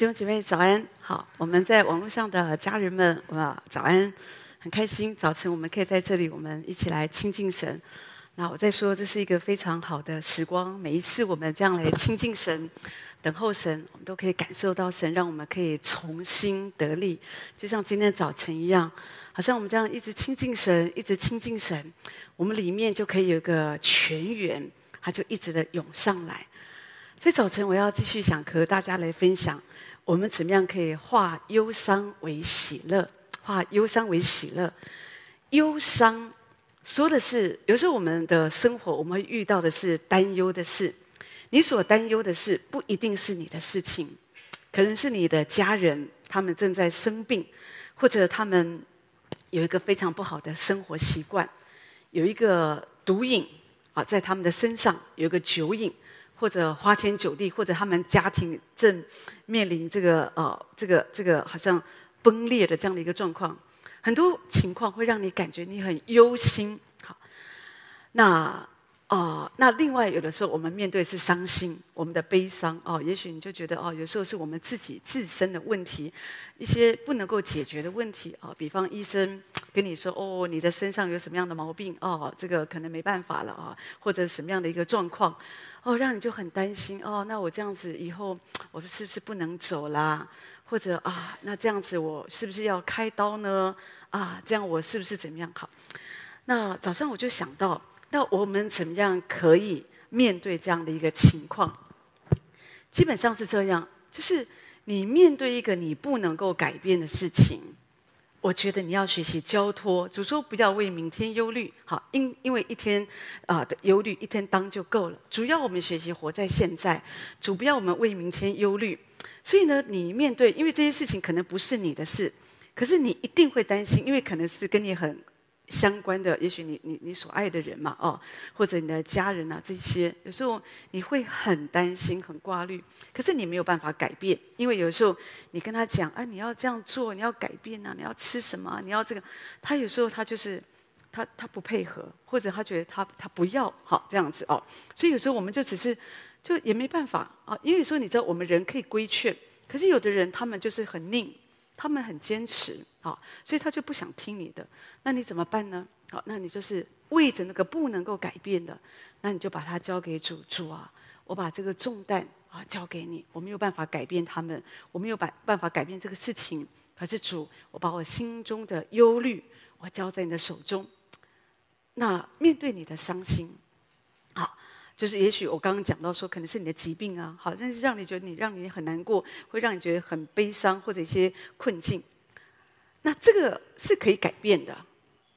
弟兄姐妹早安，好，我们在网络上的家人们，哇，早安，很开心，早晨我们可以在这里，我们一起来亲近神。那我再说，这是一个非常好的时光，每一次我们这样来亲近神、等候神，我们都可以感受到神让我们可以重新得力，就像今天早晨一样，好像我们这样一直亲近神，一直亲近神，我们里面就可以有个泉源，它就一直的涌上来。所以早晨我要继续想和大家来分享。我们怎么样可以化忧伤为喜乐？化忧伤为喜乐。忧伤说的是，有时候我们的生活，我们会遇到的是担忧的事。你所担忧的事，不一定是你的事情，可能是你的家人，他们正在生病，或者他们有一个非常不好的生活习惯，有一个毒瘾啊，在他们的身上有一个酒瘾。或者花天酒地，或者他们家庭正面临这个呃，这个这个好像崩裂的这样的一个状况，很多情况会让你感觉你很忧心。好，那。哦、那另外有的时候我们面对是伤心，我们的悲伤哦，也许你就觉得哦，有时候是我们自己自身的问题，一些不能够解决的问题、哦，比方医生 跟你说哦，你的身上有什么样的毛病哦，这个可能没办法了啊、哦，或者什么样的一个状况哦，让你就很担心哦，那我这样子以后 我是不是不能走啦？或者啊，那这样子我是不是要开刀呢？啊，这样我是不是怎么样？好，那早上我就想到。那我们怎么样可以面对这样的一个情况？基本上是这样，就是你面对一个你不能够改变的事情，我觉得你要学习交托。主说不要为明天忧虑，好，因因为一天啊的忧虑一天当就够了。主要我们学习活在现在，主不要我们为明天忧虑。所以呢，你面对，因为这些事情可能不是你的事，可是你一定会担心，因为可能是跟你很。相关的，也许你你你所爱的人嘛，哦，或者你的家人啊，这些有时候你会很担心、很挂虑，可是你没有办法改变，因为有时候你跟他讲，啊，你要这样做，你要改变啊，你要吃什么，你要这个，他有时候他就是他他不配合，或者他觉得他他不要，好这样子哦，所以有时候我们就只是就也没办法啊，因为有时候你知道我们人可以规劝，可是有的人他们就是很拧。他们很坚持，好，所以他就不想听你的。那你怎么办呢？好，那你就是为着那个不能够改变的，那你就把它交给主。主啊，我把这个重担啊交给你。我没有办法改变他们，我没有办办法改变这个事情。可是主，我把我心中的忧虑，我交在你的手中。那面对你的伤心，好。就是也许我刚刚讲到说，可能是你的疾病啊，好，但是让你觉得你让你很难过，会让你觉得很悲伤或者一些困境。那这个是可以改变的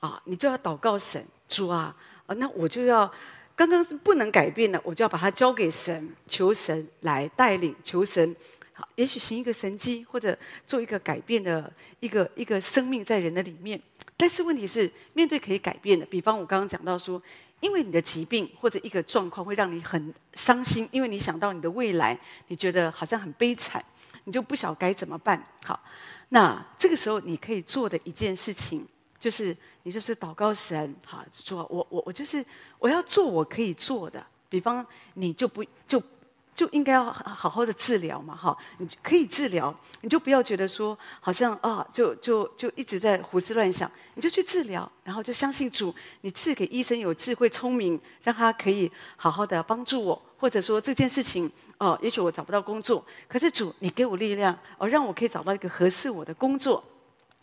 啊，你就要祷告神，主啊，啊，那我就要刚刚是不能改变的，我就要把它交给神，求神来带领，求神好，也许行一个神迹，或者做一个改变的一个一个生命在人的里面。但是问题是，面对可以改变的，比方我刚刚讲到说。因为你的疾病或者一个状况会让你很伤心，因为你想到你的未来，你觉得好像很悲惨，你就不晓该怎么办。好，那这个时候你可以做的一件事情，就是你就是祷告神，好，做我我我就是我要做我可以做的，比方你就不就。就应该要好好的治疗嘛，哈，你可以治疗，你就不要觉得说好像啊，就就就一直在胡思乱想，你就去治疗，然后就相信主，你赐给医生有智慧聪明，让他可以好好的帮助我，或者说这件事情哦，也许我找不到工作，可是主你给我力量，哦，让我可以找到一个合适我的工作，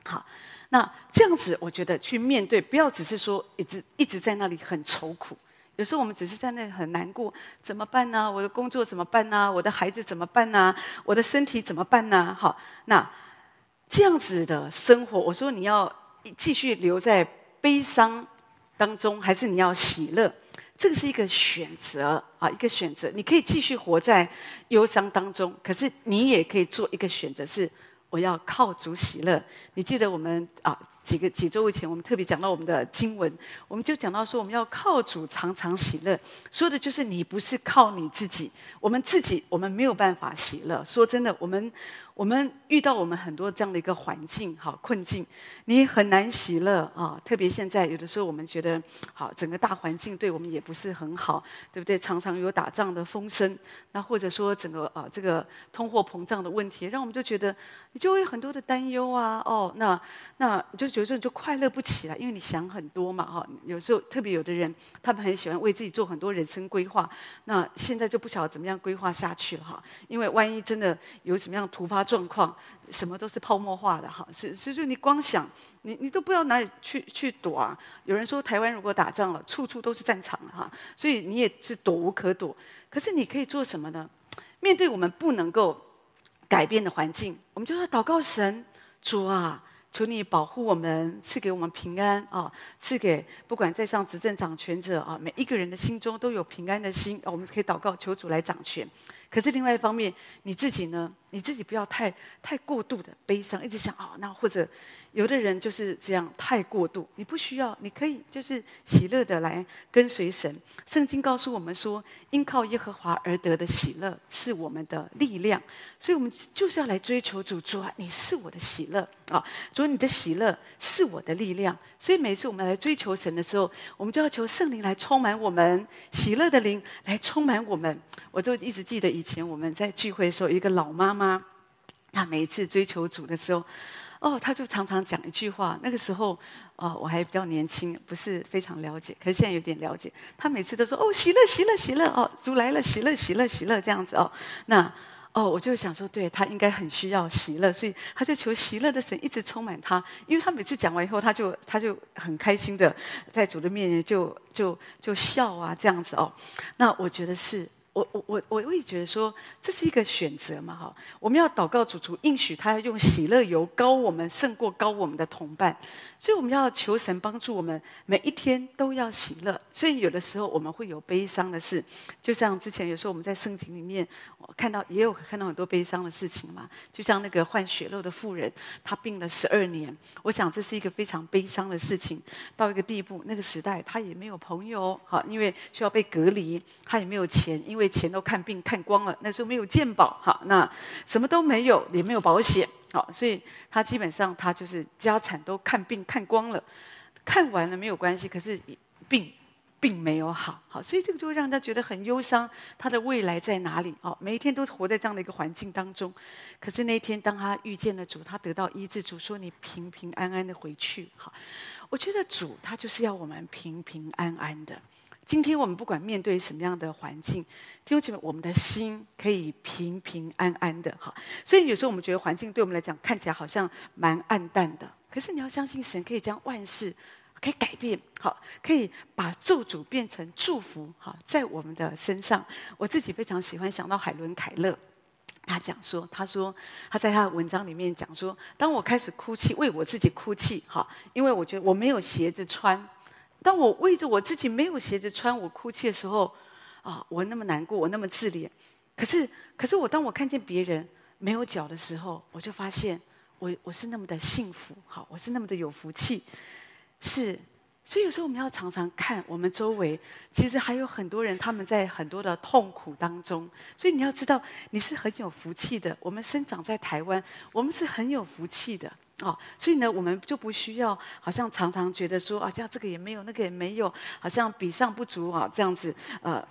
好，那这样子我觉得去面对，不要只是说一直一直在那里很愁苦。有时候我们只是在那很难过，怎么办呢？我的工作怎么办呢？我的孩子怎么办呢？我的身体怎么办呢？好，那这样子的生活，我说你要继续留在悲伤当中，还是你要喜乐？这个是一个选择啊，一个选择。你可以继续活在忧伤当中，可是你也可以做一个选择，是我要靠主喜乐。你记得我们啊？几个几周以前，我们特别讲到我们的经文，我们就讲到说，我们要靠主常常喜乐，说的就是你不是靠你自己，我们自己我们没有办法喜乐。说真的，我们。我们遇到我们很多这样的一个环境，好困境，你很难喜乐啊！特别现在有的时候，我们觉得，好整个大环境对我们也不是很好，对不对？常常有打仗的风声，那或者说整个啊这个通货膨胀的问题，让我们就觉得你就会有很多的担忧啊！哦，那那你就觉得你就快乐不起来，因为你想很多嘛！哈，有时候特别有的人，他们很喜欢为自己做很多人生规划，那现在就不晓得怎么样规划下去了哈，因为万一真的有什么样突发。状况什么都是泡沫化的哈，是是就你光想你你都不知道哪里去去躲啊。有人说台湾如果打仗了，处处都是战场哈，所以你也是躲无可躲。可是你可以做什么呢？面对我们不能够改变的环境，我们就要祷告神，主啊。求你保护我们，赐给我们平安啊！赐给不管在上执政掌权者啊，每一个人的心中都有平安的心！我们可以祷告，求主来掌权。可是另外一方面，你自己呢？你自己不要太太过度的悲伤，一直想啊，那或者。有的人就是这样太过度，你不需要，你可以就是喜乐的来跟随神。圣经告诉我们说，因靠耶和华而得的喜乐是我们的力量，所以我们就是要来追求主。主啊，你是我的喜乐啊！主，你的喜乐是我的力量。所以每次我们来追求神的时候，我们就要求圣灵来充满我们，喜乐的灵来充满我们。我就一直记得 以前我们在聚会的时候，一个老妈妈，她每一次追求主的时候。哦，她就常常讲一句话。那个时候，哦，我还比较年轻，不是非常了解。可是现在有点了解。她每次都说：“哦，喜乐，喜乐，喜乐！哦，主来了，喜乐，喜乐，喜乐！”这样子哦。那哦，我就想说，对，他应该很需要喜乐，所以他就求喜乐的神一直充满他。因为他每次讲完以后，他就他就很开心的在主的面前就就就笑啊，这样子哦。那我觉得是。我我我我会觉得说，这是一个选择嘛哈，我们要祷告主主应许他要用喜乐油膏我们胜过膏我们的同伴，所以我们要求神帮助我们每一天都要喜乐。所以有的时候我们会有悲伤的事，就像之前有时候我们在圣经里面我看到也有看到很多悲伤的事情嘛，就像那个患血肉的妇人，她病了十二年，我想这是一个非常悲伤的事情。到一个地步，那个时代她也没有朋友哈，因为需要被隔离，她也没有钱，因为为钱都看病看光了，那时候没有健保，哈，那什么都没有，也没有保险，好，所以他基本上他就是家产都看病看光了，看完了没有关系，可是病并没有好，好，所以这个就会让他觉得很忧伤，他的未来在哪里？哦，每一天都活在这样的一个环境当中，可是那一天当他遇见了主，他得到医治，主说你平平安安的回去，好，我觉得主他就是要我们平平安安的。今天我们不管面对什么样的环境，弟兄姐妹，我们的心可以平平安安的哈。所以有时候我们觉得环境对我们来讲看起来好像蛮暗淡的，可是你要相信神可以将万事可以改变，好，可以把咒诅变成祝福，哈，在我们的身上。我自己非常喜欢想到海伦凯勒，他讲说，他说他在他的文章里面讲说，当我开始哭泣，为我自己哭泣，哈，因为我觉得我没有鞋子穿。当我为着我自己没有鞋子穿，我哭泣的时候，啊，我那么难过，我那么自怜。可是，可是我当我看见别人没有脚的时候，我就发现我我是那么的幸福，好，我是那么的有福气。是，所以有时候我们要常常看我们周围，其实还有很多人他们在很多的痛苦当中。所以你要知道，你是很有福气的。我们生长在台湾，我们是很有福气的。哦，所以呢，我们就不需要好像常常觉得说啊，这样这个也没有，那个也没有，好像比上不足啊，这样子。呃，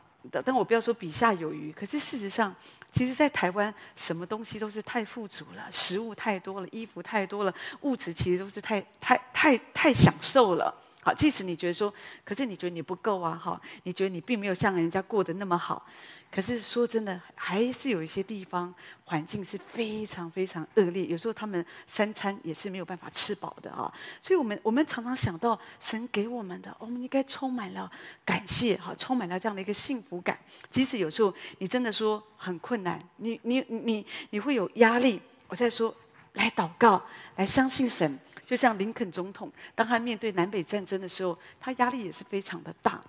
但我不要说比下有余，可是事实上，其实，在台湾，什么东西都是太富足了，食物太多了，衣服太多了，物质其实都是太太太太享受了。好，即使你觉得说，可是你觉得你不够啊，哈，你觉得你并没有像人家过得那么好，可是说真的，还是有一些地方环境是非常非常恶劣，有时候他们三餐也是没有办法吃饱的啊。所以我们我们常常想到神给我们的，我们应该充满了感谢，哈，充满了这样的一个幸福感。即使有时候你真的说很困难，你你你你会有压力，我在说，来祷告，来相信神。就像林肯总统，当他面对南北战争的时候，他压力也是非常的大。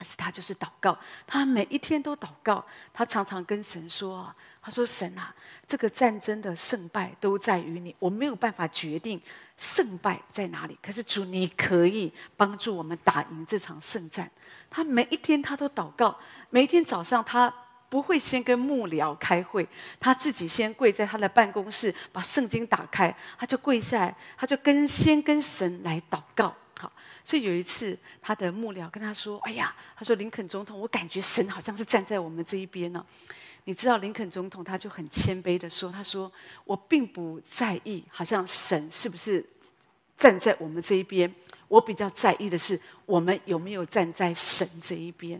是他就是祷告，他每一天都祷告，他常常跟神说：“他说神啊，这个战争的胜败都在于你，我没有办法决定胜败在哪里。可是主，你可以帮助我们打赢这场胜战。”他每一天他都祷告，每一天早上他不会先跟幕僚开会，他自己先跪在他的办公室，把圣经打开，他就跪下来，他就跟先跟神来祷告。好，所以有一次，他的幕僚跟他说：“哎呀，他说林肯总统，我感觉神好像是站在我们这一边呢。你知道，林肯总统他就很谦卑的说：他说我并不在意，好像神是不是站在我们这一边。我比较在意的是，我们有没有站在神这一边。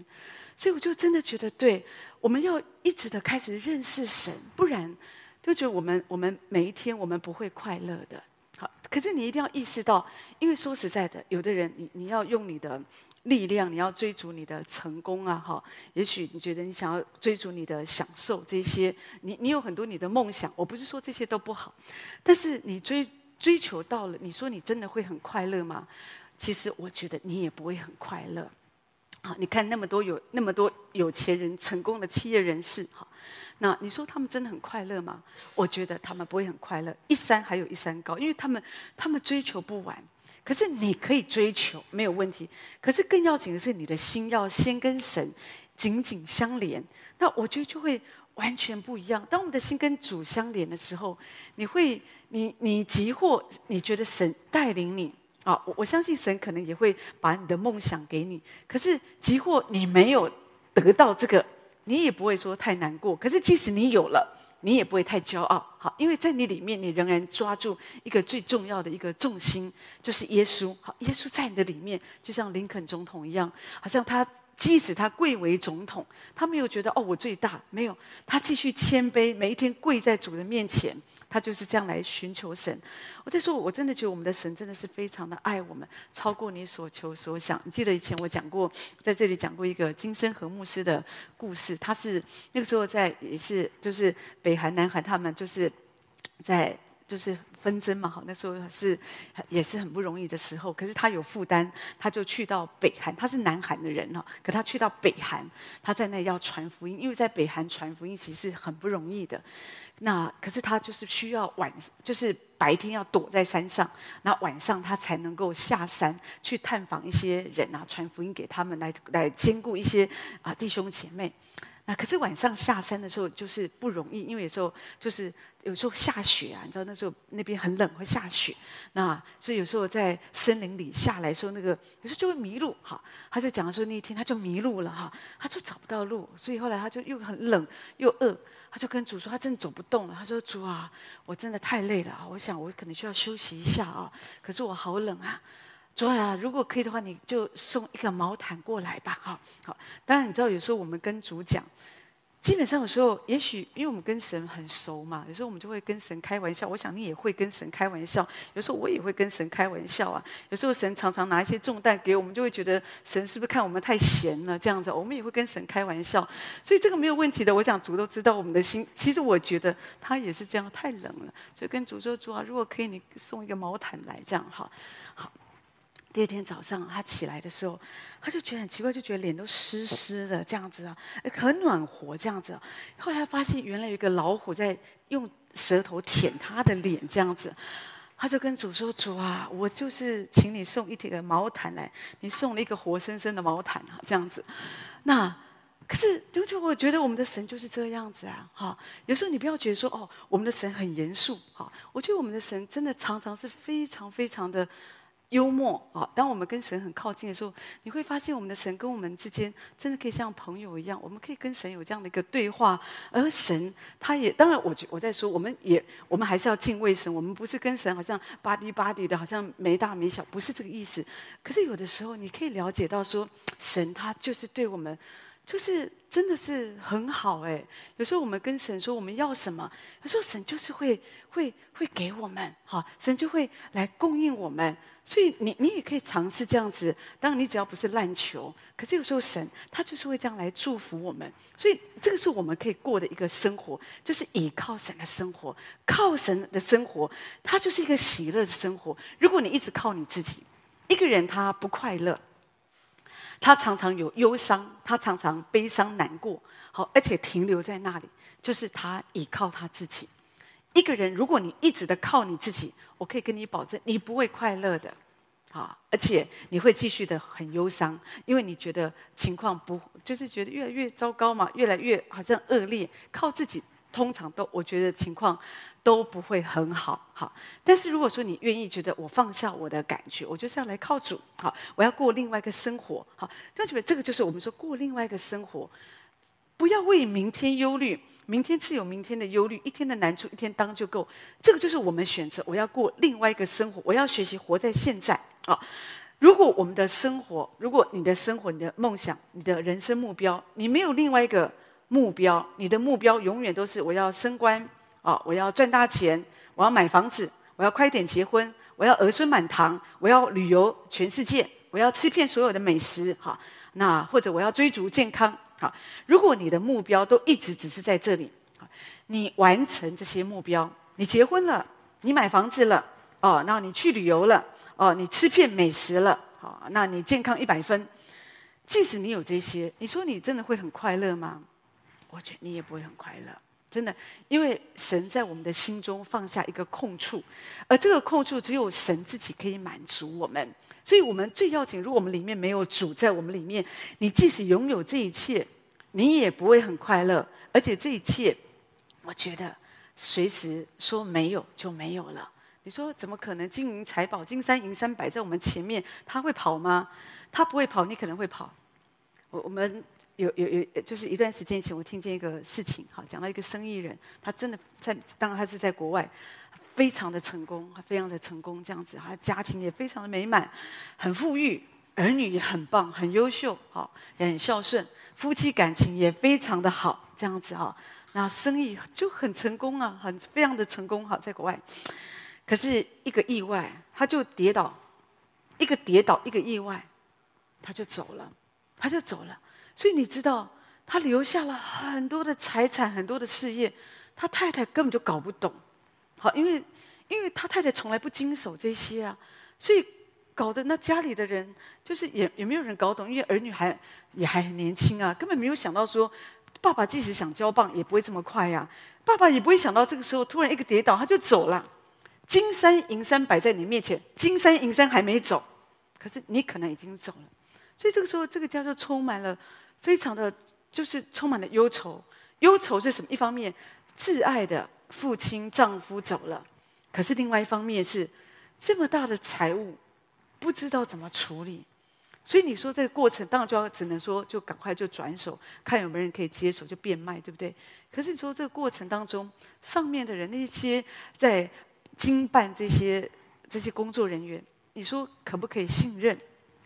所以我就真的觉得，对，我们要一直的开始认识神，不然就觉得我们我们每一天我们不会快乐的。”好可是你一定要意识到，因为说实在的，有的人你你要用你的力量，你要追逐你的成功啊，哈，也许你觉得你想要追逐你的享受这些，你你有很多你的梦想，我不是说这些都不好，但是你追追求到了，你说你真的会很快乐吗？其实我觉得你也不会很快乐。好，你看那么多有那么多有钱人、成功的企业人士，哈。那你说他们真的很快乐吗？我觉得他们不会很快乐，一山还有一山高，因为他们他们追求不完。可是你可以追求，没有问题。可是更要紧的是，你的心要先跟神紧紧相连。那我觉得就会完全不一样。当我们的心跟主相连的时候，你会，你你急或你觉得神带领你啊，我我相信神可能也会把你的梦想给你。可是即或你没有得到这个。你也不会说太难过，可是即使你有了，你也不会太骄傲，好，因为在你里面，你仍然抓住一个最重要的一个重心，就是耶稣，好，耶稣在你的里面，就像林肯总统一样，好像他。即使他贵为总统，他没有觉得哦，我最大，没有，他继续谦卑，每一天跪在主的面前，他就是这样来寻求神。我在说，我真的觉得我们的神真的是非常的爱我们，超过你所求所想。你记得以前我讲过，在这里讲过一个金生和牧师的故事，他是那个时候在也是就是北韩南韩他们就是在。就是纷争嘛，好，那时候是也是很不容易的时候。可是他有负担，他就去到北韩。他是南韩的人哈，可他去到北韩，他在那要传福音，因为在北韩传福音其实是很不容易的。那可是他就是需要晚，就是白天要躲在山上，那晚上他才能够下山去探访一些人啊，传福音给他们，来来兼顾一些啊弟兄姐妹。那可是晚上下山的时候就是不容易，因为有时候就是有时候下雪啊，你知道那时候那边很冷，会下雪。那所以有时候在森林里下来的时候，那个有时候就会迷路哈。他就讲说那一天他就迷路了哈，他就找不到路，所以后来他就又很冷又饿，他就跟主说他真的走不动了。他说主啊，我真的太累了，我想我可能需要休息一下啊。可是我好冷啊。主啊，如果可以的话，你就送一个毛毯过来吧。好，好。当然，你知道有时候我们跟主讲，基本上有时候，也许因为我们跟神很熟嘛，有时候我们就会跟神开玩笑。我想你也会跟神开玩笑，有时候我也会跟神开玩笑啊。有时候神常常拿一些重担给我们，就会觉得神是不是看我们太闲了这样子？我们也会跟神开玩笑，所以这个没有问题的。我想主都知道我们的心。其实我觉得他也是这样，太冷了，所以跟主说：“主啊，如果可以，你送一个毛毯来，这样哈。”好。第二天早上，他起来的时候，他就觉得很奇怪，就觉得脸都湿湿的这样子啊，很暖和这样子。后来发现原来有一个老虎在用舌头舔他的脸这样子，他就跟主说：“主啊，我就是请你送一条毛毯来，你送了一个活生生的毛毯啊，这样子。”那可是，就就我觉得我们的神就是这样子啊，哈。有时候你不要觉得说哦，我们的神很严肃，哈。我觉得我们的神真的常常是非常非常的。幽默啊！当我们跟神很靠近的时候，你会发现我们的神跟我们之间真的可以像朋友一样，我们可以跟神有这样的一个对话。而神他也当然，我我在说，我们也我们还是要敬畏神。我们不是跟神好像巴迪巴迪的，好像没大没小，不是这个意思。可是有的时候，你可以了解到说，神他就是对我们。就是真的是很好哎，有时候我们跟神说我们要什么，有时候神就是会会会给我们，哈，神就会来供应我们。所以你你也可以尝试这样子，当然你只要不是烂球，可是有时候神他就是会这样来祝福我们。所以这个是我们可以过的一个生活，就是倚靠神的生活，靠神的生活，它就是一个喜乐的生活。如果你一直靠你自己，一个人他不快乐。他常常有忧伤，他常常悲伤难过，好，而且停留在那里，就是他倚靠他自己。一个人，如果你一直的靠你自己，我可以跟你保证，你不会快乐的，啊，而且你会继续的很忧伤，因为你觉得情况不，就是觉得越来越糟糕嘛，越来越好像恶劣，靠自己通常都，我觉得情况都不会很好，好。但是如果说你愿意觉得我放下我的感觉，我就是要来靠主，好，我要过另外一个生活，好，同学们，这个就是我们说过另外一个生活。不要为明天忧虑，明天自有明天的忧虑，一天的难处一天当就够。这个就是我们选择，我要过另外一个生活，我要学习活在现在啊！如果我们的生活，如果你的生活、你的梦想、你的人生目标，你没有另外一个目标，你的目标永远都是我要升官啊，我要赚大钱，我要买房子，我要快点结婚，我要儿孙满堂，我要旅游全世界，我要吃遍所有的美食，哈，那或者我要追逐健康。好，如果你的目标都一直只是在这里，你完成这些目标，你结婚了，你买房子了，哦，那你去旅游了，哦，你吃遍美食了，好，那你健康一百分。即使你有这些，你说你真的会很快乐吗？我觉得你也不会很快乐，真的，因为神在我们的心中放下一个空处，而这个空处只有神自己可以满足我们。所以我们最要紧，如果我们里面没有主在我们里面，你即使拥有这一切，你也不会很快乐。而且这一切，我觉得随时说没有就没有了。你说怎么可能？金银财宝、金山银山摆在我们前面，他会跑吗？他不会跑，你可能会跑。我我们有有有，就是一段时间前，我听见一个事情，好，讲到一个生意人，他真的在，当然他是在国外。非常的成功，非常的成功，这样子，他家庭也非常的美满，很富裕，儿女也很棒，很优秀，好，也很孝顺，夫妻感情也非常的好，这样子哈，那生意就很成功啊，很非常的成功，好，在国外，可是一个意外，他就跌倒，一个跌倒，一个意外，他就走了，他就走了，所以你知道，他留下了很多的财产，很多的事业，他太太根本就搞不懂。好，因为因为他太太从来不经手这些啊，所以搞得那家里的人就是也也没有人搞懂，因为儿女还也还很年轻啊，根本没有想到说，爸爸即使想交棒也不会这么快呀、爸爸也不会想到这个时候突然一个跌倒他就走了，金山银山摆在你面前，金山银山还没走，可是你可能已经走了，所以这个时候这个家就充满了非常的就是充满了忧愁，忧愁是什么？一方面挚爱的。父亲、丈夫走了，可是另外一方面是这么大的财物，不知道怎么处理，所以你说这个过程当然就要只能说就赶快就转手，看有没有人可以接手就变卖，对不对？可是你说这个过程当中，上面的人那些在经办这些这些工作人员，你说可不可以信任？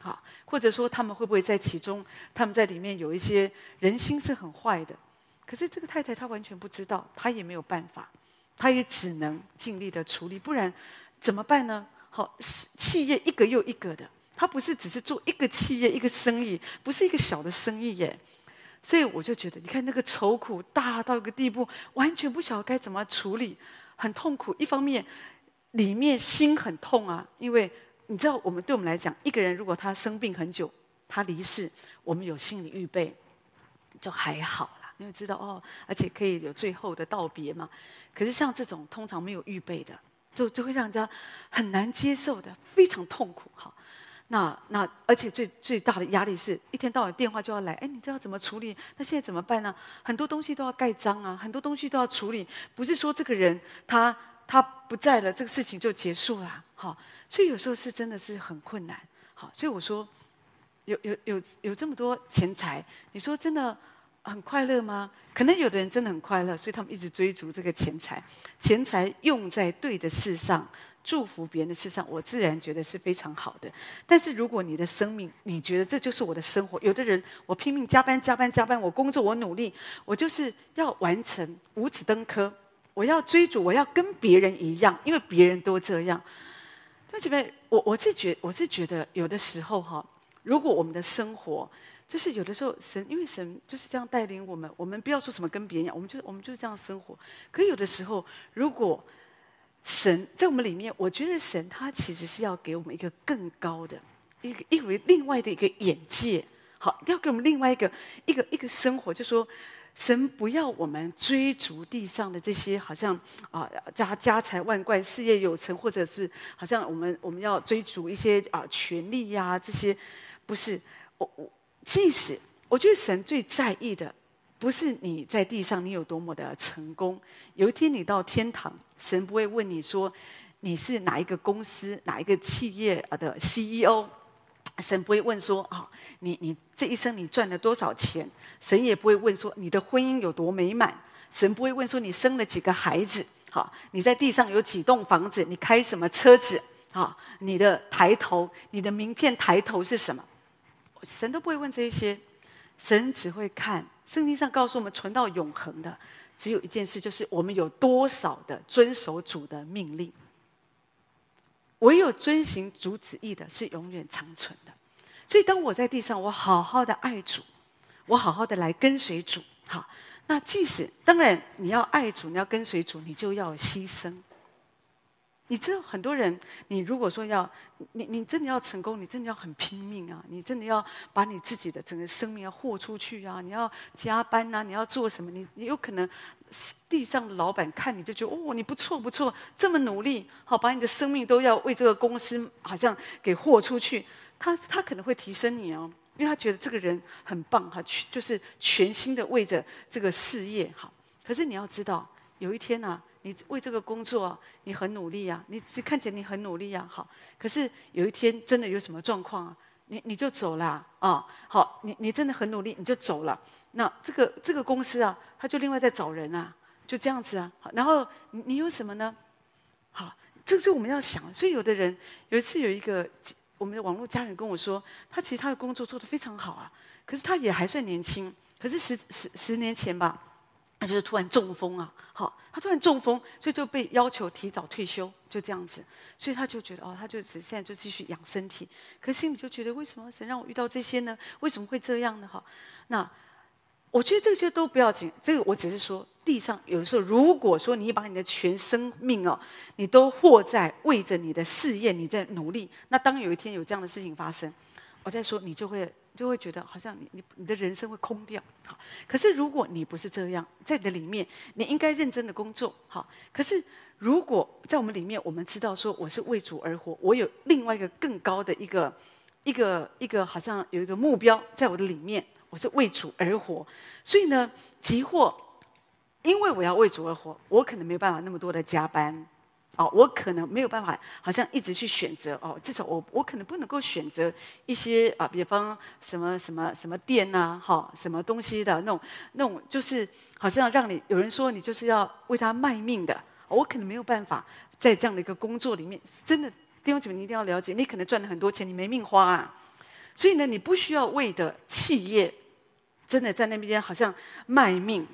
啊，或者说他们会不会在其中，他们在里面有一些人心是很坏的？可是这个太太她完全不知道，她也没有办法，她也只能尽力的处理，不然怎么办呢？好，企业一个又一个的，她不是只是做一个企业一个生意，不是一个小的生意耶。所以我就觉得，你看那个愁苦大到一个地步，完全不晓得该怎么处理，很痛苦。一方面里面心很痛啊，因为你知道，我们对我们来讲，一个人如果他生病很久，他离世，我们有心理预备，就还好。你会知道哦，而且可以有最后的道别嘛。可是像这种通常没有预备的，就就会让人家很难接受的，非常痛苦哈。那那而且最最大的压力是一天到晚电话就要来，哎，你知道怎么处理？那现在怎么办呢？很多东西都要盖章啊，很多东西都要处理。不是说这个人他他不在了，这个事情就结束了。好，所以有时候是真的是很困难。好，所以我说有有有有这么多钱财，你说真的。很快乐吗？可能有的人真的很快乐，所以他们一直追逐这个钱财。钱财用在对的事上，祝福别人的事上，我自然觉得是非常好的。但是如果你的生命，你觉得这就是我的生活，有的人我拼命加班、加班、加班，我工作，我努力，我就是要完成五子登科，我要追逐，我要跟别人一样，因为别人都这样。同学们，我我是觉我是觉得有的时候哈，如果我们的生活。就是有的时候神，因为神就是这样带领我们。我们不要说什么跟别人一样，我们就我们就是这样生活。可有的时候，如果神在我们里面，我觉得神他其实是要给我们一个更高的一个，因为另外的一个眼界。好，要给我们另外一个一个一个生活，就说神不要我们追逐地上的这些，好像啊家家财万贯、事业有成，或者是好像我们我们要追逐一些啊权力呀、这些，不是我我即使我觉得神最在意的，不是你在地上你有多么的成功，有一天你到天堂，神不会问你说你是哪一个公司、哪一个企业的 CEO。神不会问说：“啊，你你这一生你赚了多少钱？”神也不会问说：“你的婚姻有多美满？”神不会问说：“你生了几个孩子？”好，你在地上有几栋房子？你开什么车子？好，你的抬头，你的名片抬头是什么？神都不会问这些，神只会看圣经上告诉我们，存到永恒的只有一件事，就是我们有多少的遵守主的命令。唯有遵行主旨意的，是永远长存的。所以，当我在地上，我好好的爱主，我好好的来跟随主。好，那即使当然你要爱主，你要跟随主，你就要牺牲。你知道很多人，你如果说要你，你真的要成功，你真的要很拼命啊！你真的要把你自己的整个生命要豁出去啊！你要加班呐、啊，你要做什么？你你有可能地上的老板看你就觉得哦，你不错不错，这么努力，好把你的生命都要为这个公司好像给豁出去。他他可能会提升你哦，因为他觉得这个人很棒哈，全就是全心的为着这个事业好。可是你要知道，有一天呢、啊。你为这个工作，你很努力呀，你只看起来你很努力呀，好，可是有一天真的有什么状况啊，你你就走了啊，好，你你真的很努力，你就走了，那这个这个公司啊，他就另外在找人啊，就这样子啊，好，然后你你有什么呢？好，这是我们要想，所以有的人有一次有一个我们的网络家人跟我说，他其实他的工作做得非常好啊，可是他也还算年轻，可是十十十年前吧。他就是突然中风啊，好，他突然中风，所以就被要求提早退休，就这样子，所以他就觉得哦，他就只现在就继续养身体，可是心里就觉得为什么神让我遇到这些呢？为什么会这样呢？哈，那我觉得这些都不要紧，这个我只是说，地上有的时候，如果说你把你的全生命哦，你都活在为着你的事业你在努力，那当有一天有这样的事情发生，我再说你就会。就会觉得好像你你你的人生会空掉，好。可是如果你不是这样，在你的里面，你应该认真的工作，好。可是如果在我们里面，我们知道说我是为主而活，我有另外一个更高的一个一个一个好像有一个目标在我的里面，我是为主而活。所以呢，即或因为我要为主而活，我可能没有办法那么多的加班。哦，我可能没有办法，好像一直去选择哦。至少我我可能不能够选择一些啊，比方什么什么什么店呐、啊，哈，什么东西的那种那种，就是好像让你有人说你就是要为他卖命的。我可能没有办法在这样的一个工作里面，真的弟兄姐妹，你一定要了解，你可能赚了很多钱，你没命花啊。所以呢，你不需要为的企业真的在那边好像卖命，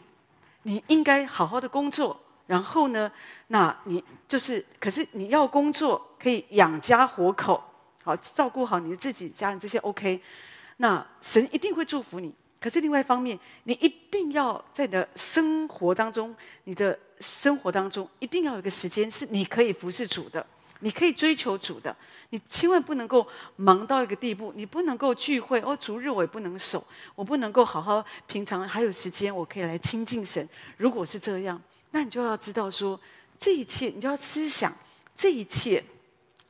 你应该好好的工作。然后呢，那你就是，可是你要工作可以养家活口，好照顾好你自己家人这些 OK，那神一定会祝福你。可是另外一方面，你一定要在你的生活当中，你的生活当中一定要有一个时间是你可以服侍主的，你可以追求主的。你千万不能够忙到一个地步，你不能够聚会哦，逐日我也不能守，我不能够好好平常还有时间我可以来亲近神。如果是这样。那你就要知道说，这一切你就要思想这一切。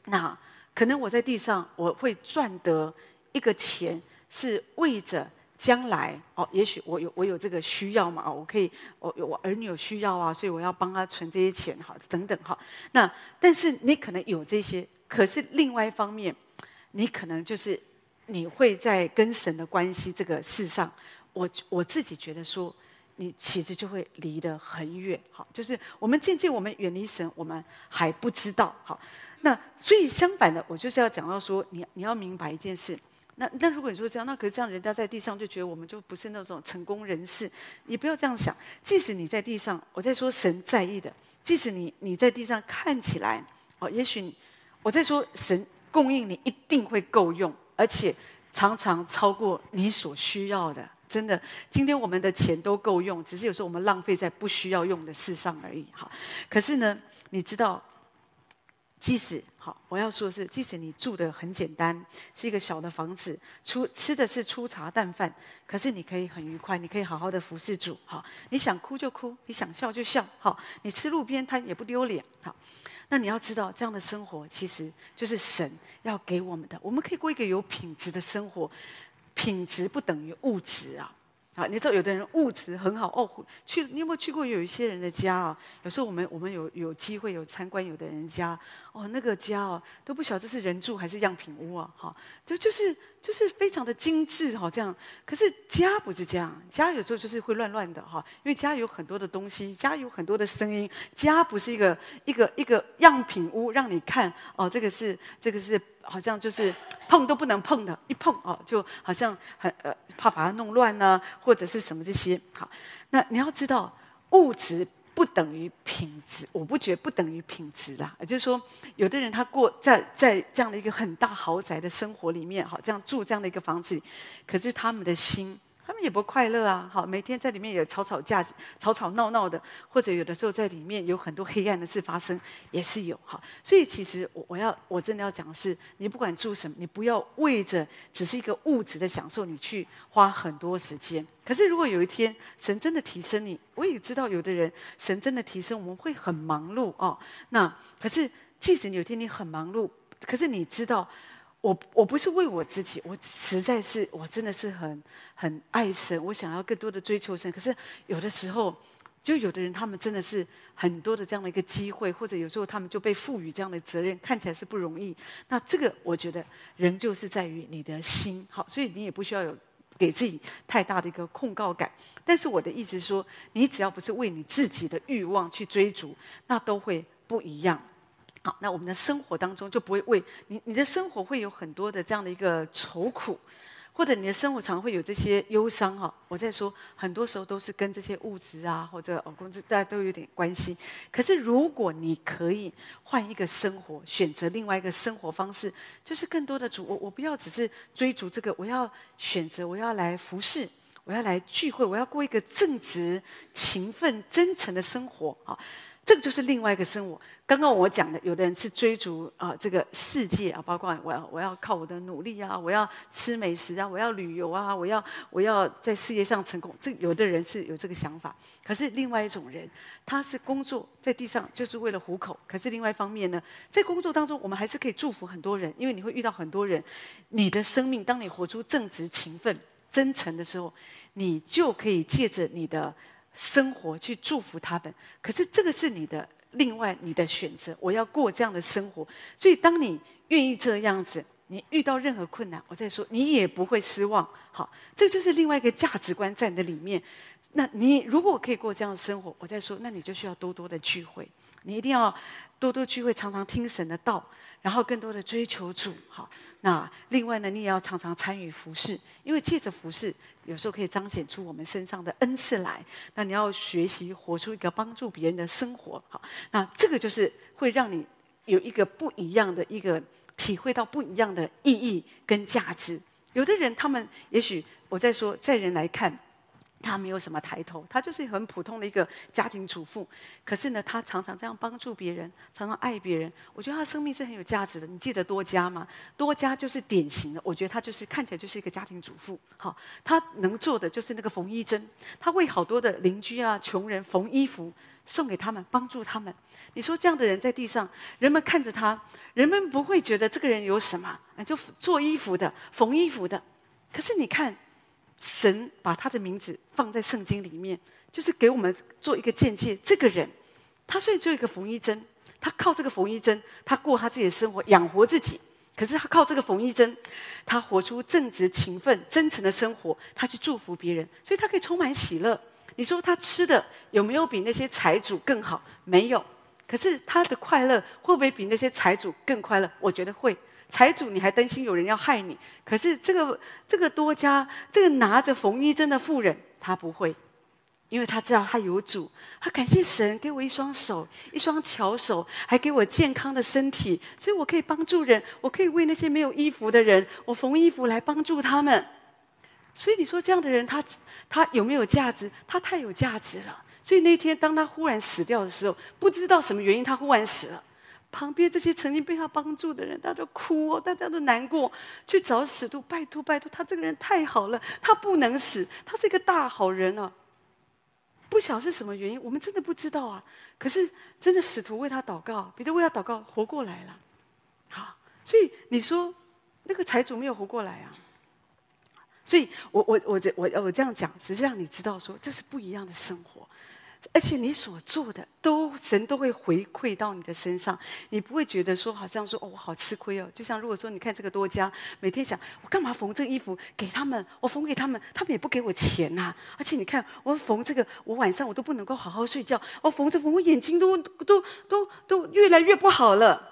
那可能我在地上我会赚得一个钱，是为着将来哦。也许我有我有这个需要嘛，我可以我有我儿女有需要啊，所以我要帮他存这些钱，好等等哈。那但是你可能有这些，可是另外一方面，你可能就是你会在跟神的关系这个事上，我我自己觉得说。你其实就会离得很远，好，就是我们渐渐我们远离神，我们还不知道，好，那所以相反的，我就是要讲到说，你你要明白一件事，那那如果你说这样，那可是这样，人家在地上就觉得我们就不是那种成功人士，你不要这样想，即使你在地上，我在说神在意的，即使你你在地上看起来，哦，也许我在说神供应你一定会够用，而且常常超过你所需要的。真的，今天我们的钱都够用，只是有时候我们浪费在不需要用的事上而已。哈，可是呢，你知道，即使好，我要说的是，即使你住的很简单，是一个小的房子，出吃的是粗茶淡饭，可是你可以很愉快，你可以好好的服侍主，哈，你想哭就哭，你想笑就笑，好，你吃路边摊也不丢脸，好，那你要知道，这样的生活其实就是神要给我们的，我们可以过一个有品质的生活，品质不等于物质啊。啊，你知道有的人物质很好哦，去你有没有去过有一些人的家啊？有时候我们我们有有机会有参观有的人家哦，那个家哦都不晓得是人住还是样品屋啊，哈，就就是就是非常的精致哈，这样。可是家不是这样，家有时候就是会乱乱的哈，因为家有很多的东西，家有很多的声音，家不是一个一个一个样品屋让你看哦，这个是这个是。好像就是碰都不能碰的，一碰哦，就好像很呃怕把它弄乱呢，或者是什么这些。好，那你要知道，物质不等于品质，我不觉得不等于品质啦。也就是说，有的人他过在在这样的一个很大豪宅的生活里面，好，这样住这样的一个房子，可是他们的心。他们也不快乐啊，好，每天在里面也吵吵架、吵吵闹闹的，或者有的时候在里面有很多黑暗的事发生，也是有哈。所以其实我我要我真的要讲的是，你不管住什么，你不要为着只是一个物质的享受，你去花很多时间。可是如果有一天神真的提升你，我也知道有的人神真的提升，我们会很忙碌哦。那可是即使有一天你很忙碌，可是你知道。我我不是为我自己，我实在是我真的是很很爱神，我想要更多的追求神。可是有的时候，就有的人他们真的是很多的这样的一个机会，或者有时候他们就被赋予这样的责任，看起来是不容易。那这个我觉得人就是在于你的心，好，所以你也不需要有给自己太大的一个控告感。但是我的意思是说，你只要不是为你自己的欲望去追逐，那都会不一样。好，那我们的生活当中就不会为你，你的生活会有很多的这样的一个愁苦，或者你的生活常会有这些忧伤哈。我在说，很多时候都是跟这些物质啊，或者哦工资，大家都有点关系。可是如果你可以换一个生活，选择另外一个生活方式，就是更多的主，我我不要只是追逐这个，我要选择，我要来服侍，我要来聚会，我要过一个正直、勤奋、真诚的生活啊。这个就是另外一个生活。刚刚我讲的，有的人是追逐啊、这个世界啊，包括我要我要靠我的努力啊，我要吃美食啊，我要旅游啊，我要我要在事业上成功。这有的人是有这个想法。可是另外一种人，他是工作在地上就是为了糊口。可是另外一方面呢，在工作当中，我们还是可以祝福很多人，因为你会遇到很多人。你的生命，当你活出正直、勤奋、真诚的时候，你就可以借着你的。生活去祝福他们，可是这个是你的另外你的选择。我要过这样的生活，所以当你愿意这样子，你遇到任何困难，我再说你也不会失望。好，这就是另外一个价值观在你的里面。那你如果可以过这样的生活，我再说，那你就需要多多的聚会，你一定要多多聚会，常常听神的道，然后更多的追求主。好，那另外呢，你也要常常参与服饰，因为借着服饰。有时候可以彰显出我们身上的恩赐来。那你要学习活出一个帮助别人的生活，好，那这个就是会让你有一个不一样的一个体会到不一样的意义跟价值。有的人他们也许我在说，在人来看。他没有什么抬头，他就是很普通的一个家庭主妇。可是呢，他常常这样帮助别人，常常爱别人。我觉得他生命是很有价值的。你记得多加吗？多加就是典型的，我觉得他就是看起来就是一个家庭主妇。好，他能做的就是那个缝衣针，他为好多的邻居啊、穷人缝衣服，送给他们，帮助他们。你说这样的人在地上，人们看着他，人们不会觉得这个人有什么啊，就做衣服的、缝衣服的。可是你看。神把他的名字放在圣经里面，就是给我们做一个见解。这个人，他虽然只有一个缝衣针，他靠这个缝衣针，他过他自己的生活，养活自己。可是他靠这个缝衣针，他活出正直、勤奋、真诚的生活，他去祝福别人，所以他可以充满喜乐。你说他吃的有没有比那些财主更好？没有。可是他的快乐会不会比那些财主更快乐？我觉得会。财主，你还担心有人要害你？可是这个这个多加这个拿着缝衣针的妇人，他不会，因为他知道他有主，他感谢神给我一双手，一双巧手，还给我健康的身体，所以我可以帮助人，我可以为那些没有衣服的人，我缝衣服来帮助他们。所以你说这样的人，他他有没有价值？他太有价值了。所以那天当他忽然死掉的时候，不知道什么原因，他忽然死了。旁边这些曾经被他帮助的人，大家都哭哦，大家都难过，去找使徒，拜托拜托，他这个人太好了，他不能死，他是一个大好人啊。不晓是什么原因，我们真的不知道啊。可是真的，使徒为他祷告，彼得为他祷告，活过来了。好，所以你说那个财主没有活过来啊？所以我我我这我我这样讲，只是让你知道说，这是不一样的生活。而且你所做的都神都会回馈到你的身上，你不会觉得说好像说哦，我好吃亏哦。就像如果说你看这个多家，每天想我干嘛缝这个衣服给他们，我缝给他们，他们也不给我钱呐、而且你看我缝这个，我晚上我都不能够好好睡觉，我缝着缝，我眼睛都都都都越来越不好了。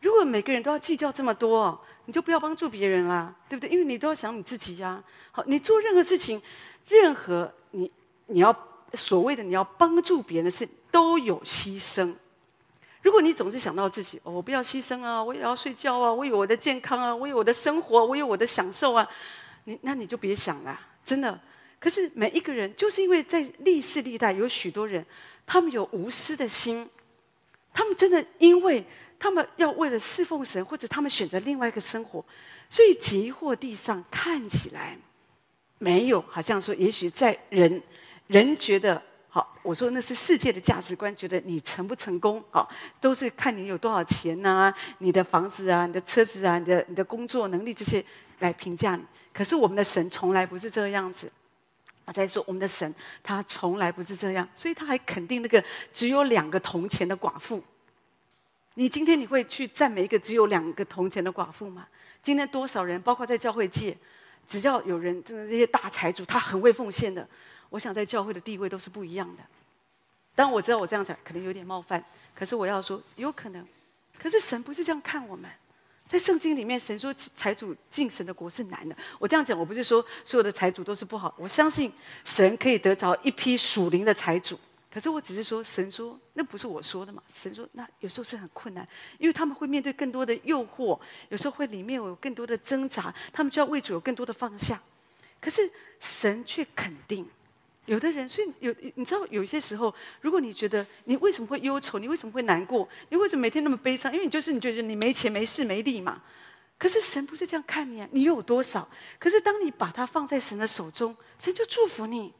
如果每个人都要计较这么多，你就不要帮助别人啦，对不对？因为你都要想你自己呀。好，你做任何事情，任何你你要。所谓的你要帮助别人的事都有牺牲。如果你总是想到自己，哦，我不要牺牲啊，我也要睡觉啊，我有我的健康啊，我有我的生活，我有我的享受啊，你那你就别想了，真的。可是每一个人，就是因为在历世历代有许多人，他们有无私的心，他们真的因为他们要为了侍奉神，或者他们选择另外一个生活，所以急祸地上看起来没有，好像说，也许在人。人觉得好，我说那是世界的价值观，觉得你成不成功，好，都是看你有多少钱呐、你的房子啊，你的车子啊，你的你的工作能力这些来评价你。可是我们的神从来不是这个样子。我在说我们的神，他从来不是这样，所以他还肯定那个只有两个铜钱的寡妇。你今天你会去赞美一个只有两个铜钱的寡妇吗？今天多少人，包括在教会界，只要有人，真的这些大财主，他很会奉献的。我想在教会的地位都是不一样的。当我知道我这样讲可能有点冒犯，可是我要说有可能。可是神不是这样看我们，在圣经里面，神说财主进神的国是难的。我这样讲，我不是说所有的财主都是不好。我相信神可以得着一批属灵的财主。可是我只是说，神说那不是我说的嘛？神说那有时候是很困难，因为他们会面对更多的诱惑，有时候会里面有更多的挣扎，他们就要为主有更多的放下。可是神却肯定。有的人，所以有你知道，有些时候，如果你觉得你为什么会忧愁，你为什么会难过，你为什么每天那么悲伤？因为你就是你觉得你没钱、没势、没力嘛。可是神不是这样看你啊，你有多少？可是当你把它放在神的手中，神就祝福你。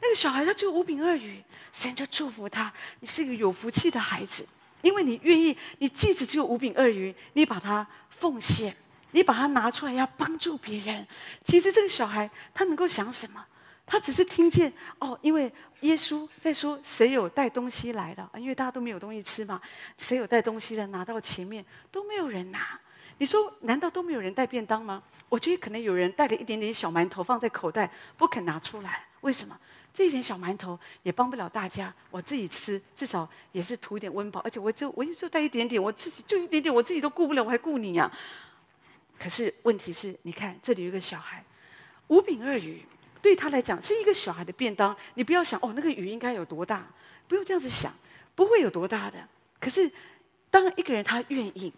那个小孩他只有五饼二鱼，神就祝福他，你是一个有福气的孩子，因为你愿意，你即使只有五饼二鱼，你把它奉献，你把它拿出来要帮助别人。其实这个小孩他能够想什么？他只是听见哦，因为耶稣在说，谁有带东西来的？因为大家都没有东西吃嘛，谁有带东西的拿到前面都没有人拿。你说难道都没有人带便当吗？我觉得可能有人带了一点点小馒头放在口袋，不肯拿出来。为什么？这一点小馒头也帮不了大家，我自己吃至少也是图一点温饱。而且我就我就带一点点，我自己就一点点，我自己都顾不了，我还顾你呀、啊？可是问题是，你看这里有个小孩，五饼二鱼。对他来讲是一个小孩的便当，你不要想哦，那个鱼应该有多大，不用这样子想，不会有多大的。可是，当一个人他愿意，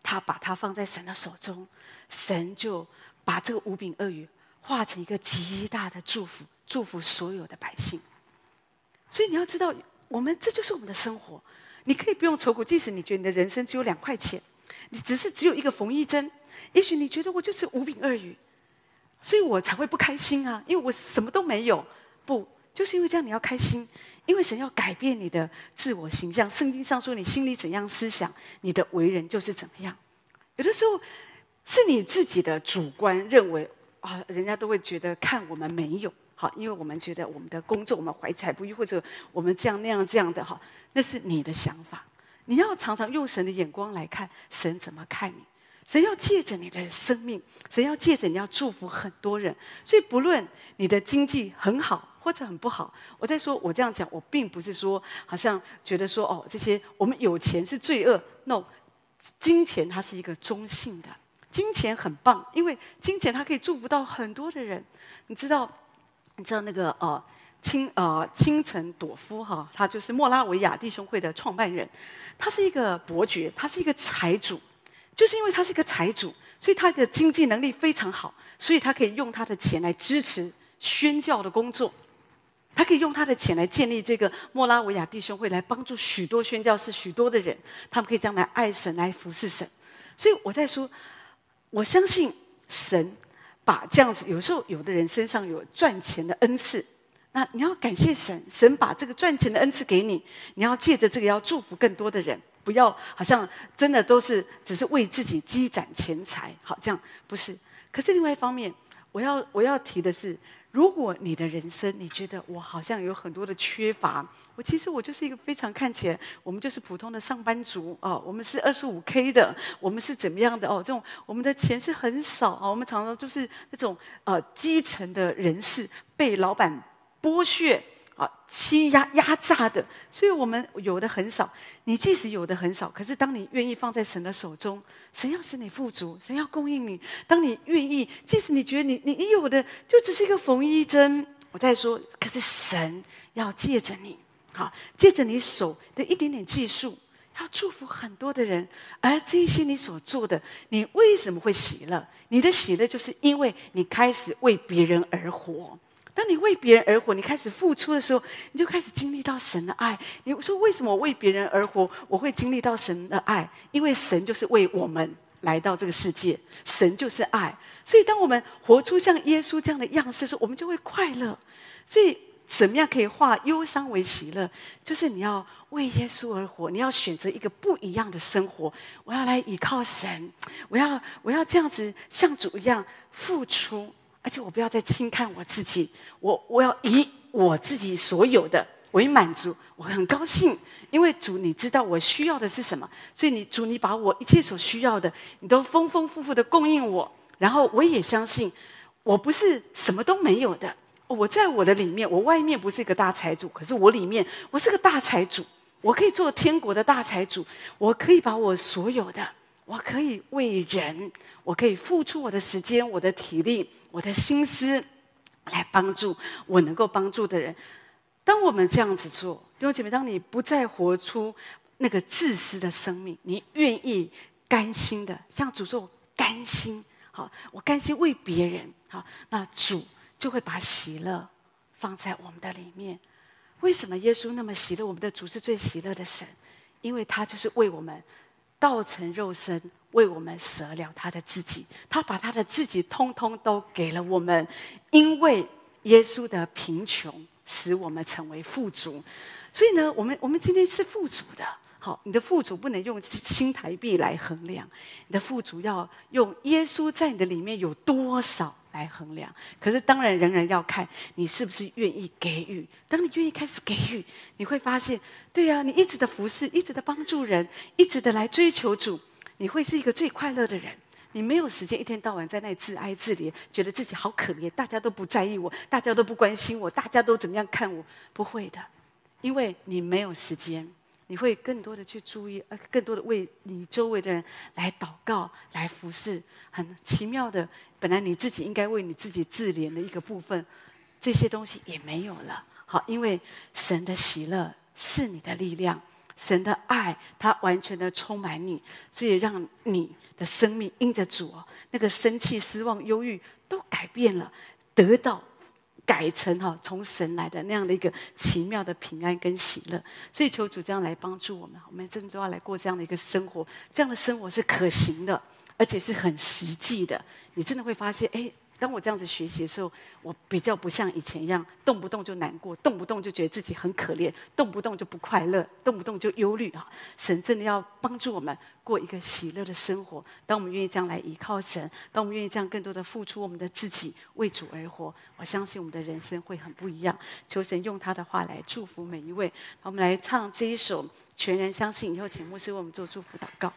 他把它放在神的手中，神就把这个五饼二鱼化成一个极大的祝福，祝福所有的百姓。所以你要知道，我们这就是我们的生活。你可以不用愁苦，即使你觉得你的人生只有两块钱，你只是只有一个缝衣针，也许你觉得我就是五饼二鱼。所以我才会不开心啊，因为我什么都没有。不，就是因为这样你要开心，因为神要改变你的自我形象。圣经上说，你心里怎样思想，你的为人就是怎么样。有的时候是你自己的主观认为啊，人家都会觉得看我们没有好，因为我们觉得我们的工作我们怀才不遇，或者我们这样那样这样的哈，那是你的想法。你要常常用神的眼光来看，神怎么看你。神要借着你的生命，神要借着你要祝福很多人，所以不论你的经济很好或者很不好，我在说，我这样讲，我并不是说好像觉得说哦，这些我们有钱是罪恶。No，金钱它是一个中性的，金钱很棒，因为金钱它可以祝福到很多的人。你知道，你知道那个呃清呃清晨朵夫哈，他就是莫拉维亚弟兄会的创办人，他是一个伯爵，他是一个财主。就是因为他是一个财主，所以他的经济能力非常好，所以他可以用他的钱来支持宣教的工作。他可以用他的钱来建立这个莫拉维亚弟兄会，来帮助许多宣教士、许多的人，他们可以将来爱神、来服侍神。所以我在说，我相信神把这样子，有时候有的人身上有赚钱的恩赐，那你要感谢神，神把这个赚钱的恩赐给你，你要借着这个要祝福更多的人，不要好像真的都是只是为自己积攒钱财，好这样不是。可是另外一方面，我要我要提的是。如果你的人生你觉得我好像有很多的缺乏，我其实我就是一个非常看起来我们就是普通的上班族哦，我们是二十五 K 的，我们是怎么样的哦？这种我们的钱是很少啊，我们常常就是那种呃基层的人士被老板剥削。啊，欺压压榨的，所以我们有的很少。你即使有的很少，可是当你愿意放在神的手中，神要使你富足，神要供应你。当你愿意，即使你觉得你你你有的就只是一个缝衣针，我在说，可是神要借着你，好，借着你手的一点点技术，要祝福很多的人。而这些你所做的，你为什么会喜乐？你的喜乐就是因为你开始为别人而活。当你为别人而活，你开始付出的时候，你就开始经历到神的爱。你说为什么我为别人而活，我会经历到神的爱？因为神就是为我们来到这个世界，神就是爱。所以当我们活出像耶稣这样的样式的时候，我们就会快乐。所以怎么样可以化忧伤为喜乐？就是你要为耶稣而活，你要选择一个不一样的生活。我要来依靠神，我要我要这样子像主一样付出。而且我不要再轻看我自己，我我要以我自己所有的为满足。我很高兴，因为主你知道我需要的是什么，所以你主你把我一切所需要的，你都丰丰富富的供应我。然后我也相信，我不是什么都没有的。我在我的里面，我外面不是一个大财主，可是我里面我是个大财主，我可以做天国的大财主，我可以把我所有的。我可以为人，我可以付出我的时间、我的体力、我的心思，来帮助我能够帮助的人。当我们这样子做，弟兄姐妹，当你不再活出那个自私的生命，你愿意甘心的，像主说，我甘心，好，我甘心为别人，好，那主就会把喜乐放在我们的里面。为什么耶稣那么喜乐？我们的主是最喜乐的神，因为他就是为我们。道成肉身，为我们舍了他的自己，他把他的自己通通都给了我们，因为耶稣的贫穷使我们成为富足，所以呢，我们我们今天是富足的。好，你的富足不能用新台币来衡量，你的富足要用耶稣在你的里面有多少。来衡量，可是当然仍然要看你是不是愿意给予。当你愿意开始给予，你会发现，对呀、你一直的服侍，一直的帮助人，一直的来追求主，你会是一个最快乐的人。你没有时间一天到晚在那里自哀自怜，觉得自己好可怜，大家都不在意我，大家都不关心我，大家都怎么样看我？不会的，因为你没有时间。你会更多的去注意，呃，更多的为你周围的人来祷告、来服侍。很奇妙的，本来你自己应该为你自己自怜的一个部分，这些东西也没有了。好，因为神的喜乐是你的力量，神的爱它完全的充满你，所以让你的生命因着主，那个生气、失望、忧郁都改变了，得到。改成哈从神来的那样的一个奇妙的平安跟喜乐，所以求主这样来帮助我们，我们真的都要来过这样的一个生活，这样的生活是可行的，而且是很实际的，你真的会发现，哎。当我这样子学习的时候，我比较不像以前一样，动不动就难过，动不动就觉得自己很可怜，动不动就不快乐，动不动就忧虑啊！神真的要帮助我们过一个喜乐的生活。当我们愿意这样来依靠神，当我们愿意这样更多的付出我们的自己为主而活，我相信我们的人生会很不一样。求神用他的话来祝福每一位。我们来唱这一首《全然相信》，以后请牧师为我们做祝福祷告。